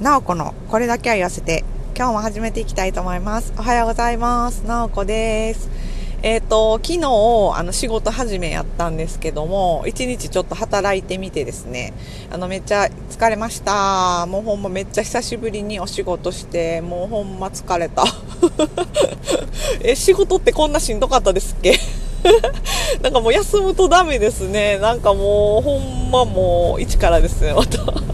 なおこのこれだけは言わせて今日も始めていきたいと思います。おはようございます。なおこです。えっ、ー、と昨日あの仕事始めやったんですけども一日ちょっと働いてみてですねあのめっちゃ疲れました。もうほんまめっちゃ久しぶりにお仕事してもうほんま疲れた。え仕事ってこんなしんどかったですっけ？なんかもう休むとダメですね。なんかもうほんまもう一からですねまた。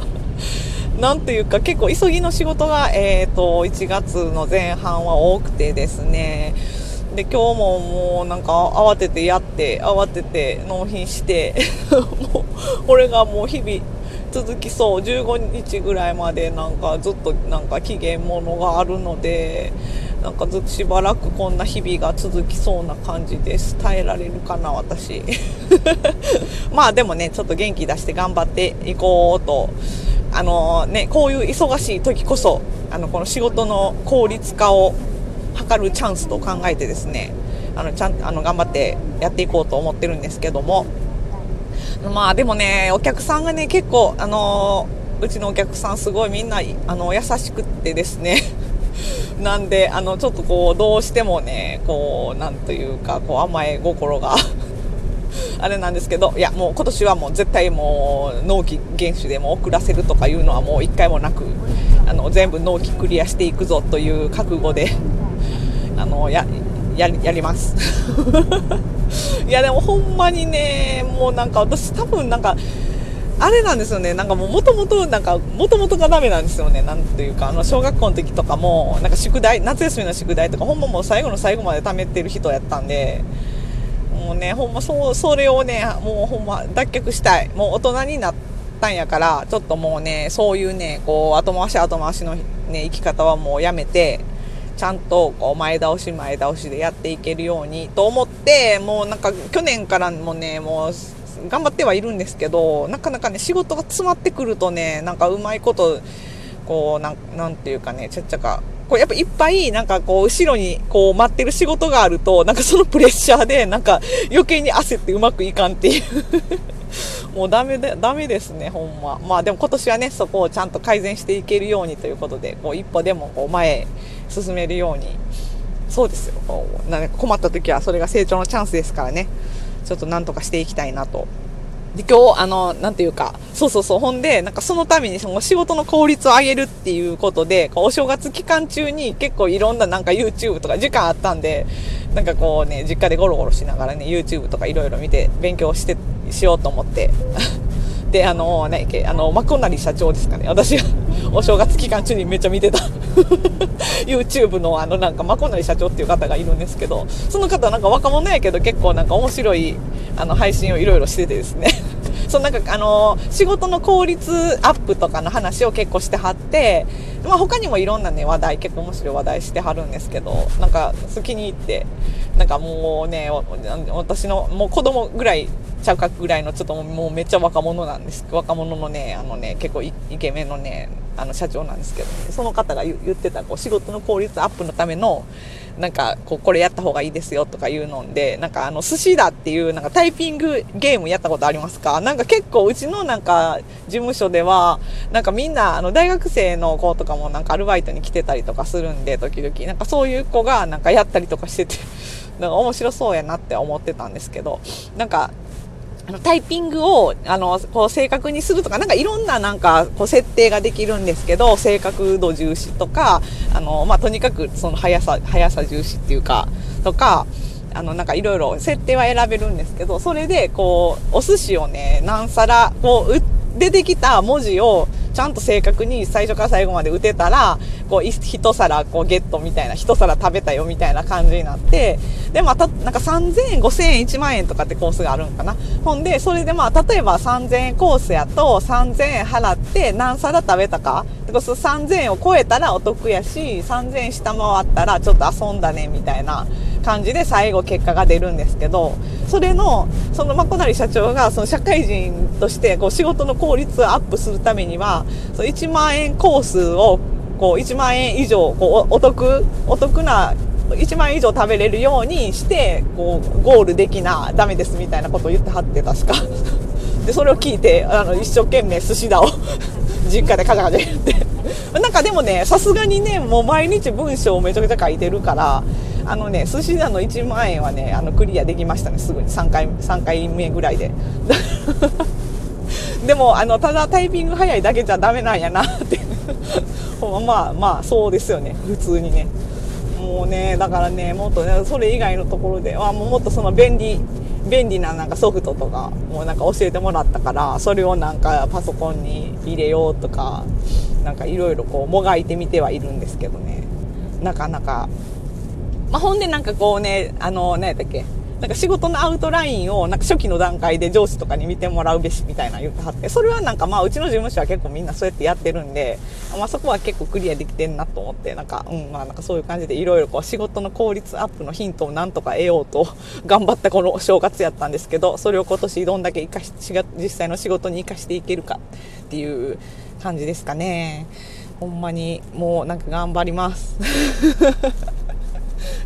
なんていうか結構急ぎの仕事が、えーと、1月の前半は多くてですね。で今日ももうなんか慌ててやって慌てて納品して もうこれがもう日々続きそう。15日ぐらいまでなんかずっとなんか期限ものがあるのでなんかずっとしばらくこんな日々が続きそうな感じです。耐えられるかな私。まあでもねちょっと元気出して頑張っていこうとあのね、こういう忙しい時こそ、あの、この仕事の効率化を図るチャンスと考えてですね、あの、ちゃん、あの、頑張ってやっていこうと思ってるんですけども、まあでもね、お客さんがね、結構、あの、うちのお客さんすごいみんな、あの、優しくってですね、なんで、あの、ちょっとこう、どうしてもね、こう、なんというか、こう、甘え心があれなんですけど、いや、もう今年はもう絶対もう納期厳守でも遅らせるとかいうのはもう一回もなく、あの、全部納期クリアしていくぞという覚悟で、あの、や、ややります。いやでもほんまにねもうなんか私多分なんかあれなんですよね。なんかもう元々なんか元々がダメなんですよね。なんていうかあの小学校の時とかもなんか宿題夏休みの宿題とかほんまもう最後の最後まで貯めてる人やったんでもうね、ほんまそう、それをね、もうほんま脱却したい。もう大人になったんやから、ちょっともうね、そういうね、こう、後回し後回しのね、生き方はもうやめて、ちゃんとこう前倒し前倒しでやっていけるようにと思って、もうなんか去年からもね、もう頑張ってはいるんですけど、なかなかね、仕事が詰まってくるとね、なんかうまいこと、こう、ななんていうかね、ちゃっちゃかこうやっぱいっぱいなんかこう後ろにこう待ってる仕事があると、なんかそのプレッシャーでなんか余計に焦ってうまくいかんっていう。もうダメで、ダメですね、ほんま。まあでも今年はね、そこをちゃんと改善していけるようにということで、こう一歩でもこう前へ進めるように、そうですよ。こうなんか困った時はそれが成長のチャンスですからね、ちょっとなんとかしていきたいなと。で、今日、あの、なんていうか、そうそうそう、ほんで、なんかそのためにその仕事の効率を上げるっていうことで、お正月期間中に結構いろんななんか YouTube とか時間あったんで、なんかこうね、実家でゴロゴロしながらね、YouTube とかいろいろ見て勉強して、しようと思って。で、あの、ね、あの、マコナリ社長ですかね。私が お正月期間中にめっちゃ見てた YouTube のあのなんかマコナリ社長っていう方がいるんですけど、その方なんか若者やけど結構なんか面白いあの配信をいろいろしててですねそのなんかあの仕事の効率アップとかの話を結構してはって、まあ、他にもいろんなね話題結構面白い話題してはるんですけどなんか好きに入ってなんかもうね私のもう子供ぐらいちゃうかぐらいのちょっともうめっちゃ若者なんです。若者のねあのね結構イケメンのねあの社長なんですけど、ね、その方が言ってたこう仕事の効率アップのためのなんかこうこれやった方がいいですよとか言うのでなんかあの寿司だっていうなんかタイピングゲームやったことありますか？なんか結構うちのなんか事務所ではなんかみんなあの大学生の子とかもなんかアルバイトに来てたりとかするんで時々。なんかそういう子がなんかやったりとかしててなんか面白そうやなって思ってたんですけどなんかタイピングをあのこう正確にするとかなんかいろんななんかこう設定ができるんですけど正確度重視とかあの、まあ、とにかくその速さ速さ重視っていうかとかあのなんかいろいろ設定は選べるんですけどそれでこうお寿司をね何皿こう出てきた文字をちゃんと正確に最初から最後まで打てたら、こう、一皿こうゲットみたいな、一皿食べたよみたいな感じになって、で、また、なんか3000円、5000円、1万円とかってコースがあるんかな。ほんで、それでまあ、例えば3000円コースやと、3000円払って何皿食べたか。でそ3000円を超えたらお得やし、3000円下回ったらちょっと遊んだねみたいな感じで最後結果が出るんですけど、それの、そのまこなり社長がその社会人としてこう仕事の効率をアップするためには、その1万円コースをこう1万円以上こうお得、お得な1万円以上食べれるようにして、こう、ゴールできな、ダメですみたいなことを言ってはって、確か。で、それを聞いて、あの、一生懸命寿司だを 実家でカチャカチャ言ってなんかでもねさすがにねもう毎日文章をめちゃくちゃ書いてるからあのね寿司屋の1万円はねあのクリアできましたね。すぐに。3回 ,3 回目ぐらいで。でもあのただタイピング早いだけじゃダメなんやなって。まあまあそうですよね。普通にね。もうねだからねもっとねそれ以外のところではもうもっとその便利便利ななんかソフトとかもうなんか教えてもらったからそれをなんかパソコンに入れようとかなんかいろいろこうもがいてみてはいるんですけどね。なかなか、まあ、ほんでなんかこうねあの何やったっけなんか仕事のアウトラインをなんか初期の段階で上司とかに見てもらうべしみたいな言ってはってそれはなんかまあうちの事務所は結構みんなそうやってやってるんで、まあ、そこは結構クリアできてんなと思ってなんかうんまあなんかそういう感じでいろいろこう仕事の効率アップのヒントをなんとか得ようと 頑張ったこの正月やったんですけどそれを今年どんだけ生かし実際の仕事に生かしていけるかっていう感じですかね。ほんまにもうなんか頑張ります。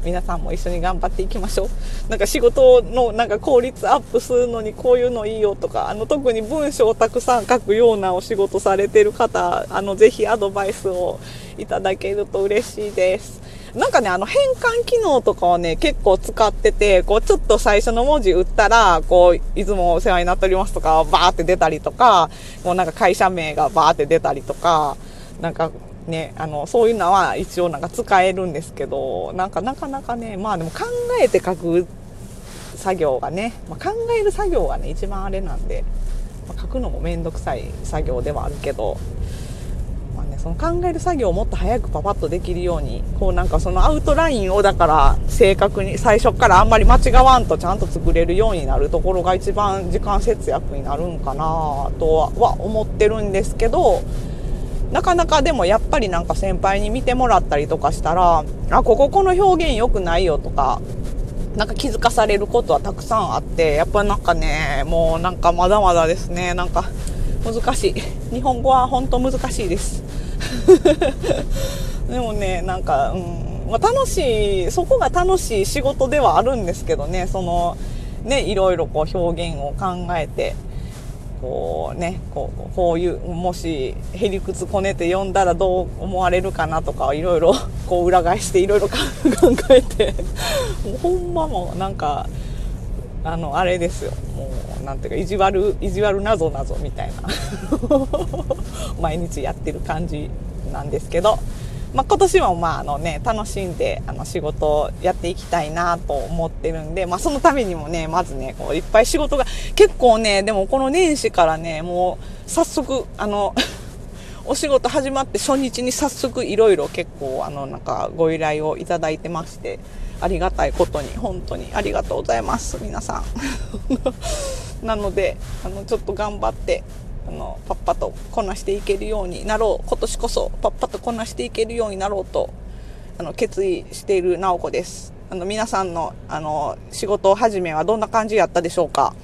皆さんも一緒に頑張っていきましょう。なんか仕事のなんか効率アップするのにこういうのいいよとかあの特に文章をたくさん書くようなお仕事されてる方あのぜひアドバイスをいただけると嬉しいです。なんかね、あの変換機能とかはね、結構使ってて、こうちょっと最初の文字打ったら、こう、いつもお世話になっておりますとか、バーって出たりとか、もうなんか会社名がバーって出たりとか、なんかね、あのそういうのは一応なんか使えるんですけどなんかなかなかねまあでも考えて書く作業がね、まあ、考える作業がね一番あれなんで、まあ、書くのも面倒くさい作業ではあるけど、まあね、その考える作業をもっと早くパパッとできるようにこうなんかそのアウトラインをだから正確に最初からあんまり間違わんとちゃんと作れるようになるところが一番時間節約になるんかなとは思ってるんですけどなかなかでもやっぱりなんか先輩に見てもらったりとかしたら、あ、こここの表現良くないよとか、なんか気づかされることはたくさんあって、やっぱなんかね、もうなんかまだまだですね、なんか難しい。日本語は本当難しいです。でもね、なんか、うん、まあ、楽しい、そこが楽しい仕事ではあるんですけどね、その、ね、いろいろこう表現を考えて、こうねこうこういうもしへりくつこねて読んだらどう思われるかなとかいろいろこう裏返していろいろ 考えて。もうほんまもなんかあのあれですよ。もうなんていうか意地悪意地悪なぞなぞみたいな。毎日やってる感じなんですけど。まあ、今年もまああのね楽しんであの仕事をやっていきたいなと思ってるんで、まあ、そのためにもねまずねこういっぱい仕事が結構ねでもこの年始からねもう早速あの お仕事始まって初日に早速いろいろ結構あのなんかご依頼をいただいてましてありがたいことに本当にありがとうございます皆さん。なのであのちょっと頑張ってあのパッパとこなしていけるようになろう。今年こそパッパとこなしていけるようになろうとあの決意している直子です。あの皆さんのあの仕事始めはどんな感じやったでしょうか。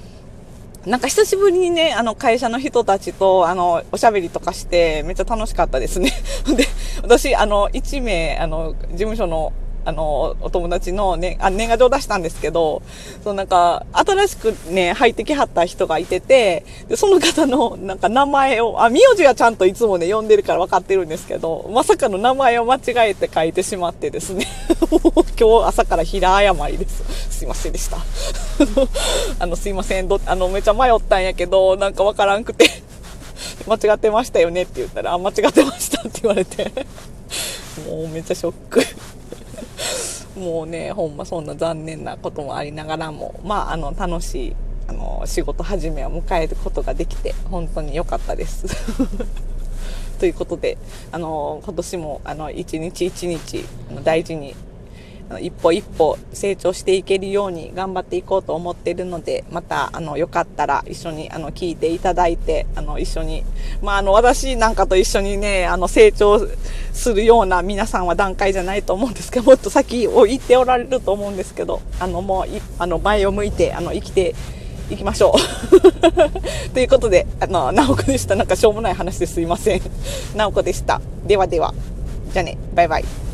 なんか久しぶりにね、あの会社の人たちとあのおしゃべりとかしてめっちゃ楽しかったですね。で、私あの1名あの事務所のあの、お友達のね、あ年賀状出したんですけど、そうなんか、新しくね、入ってきはった人がいてて、で、その方のなんか名前を、あ、名字はちゃんといつもね、呼んでるから分かってるんですけど、まさかの名前を間違えて書いてしまってですね、今日朝から平謝りです。すいませんでした。あの、すいません、ど、あの、めちゃ迷ったんやけど、なんか分からんくて間違ってましたよねって言ったら、あ、間違ってましたって言われてもうめっちゃショックもうね、ほんまそんな残念なこともありながらも、まあ、あの、楽しい、あの、仕事始めを迎えることができて、本当に良かったです。ということで、あの、今年も、あの、一日一日、大事に一歩一歩成長していけるように頑張っていこうと思っているので、また、あの、よかったら一緒に、あの、聞いていただいて、あの、一緒に、まあ、あの、私なんかと一緒にね、あの、成長するような皆さんは段階じゃないと思うんですけど、もっと先を言っておられると思うんですけど、あの、もう、あの、前を向いて、あの、生きて、いきましょう。ということで、あの、なおこでした。なんかしょうもない話ですいません。なおこでした。ではでは。じゃあね、バイバイ。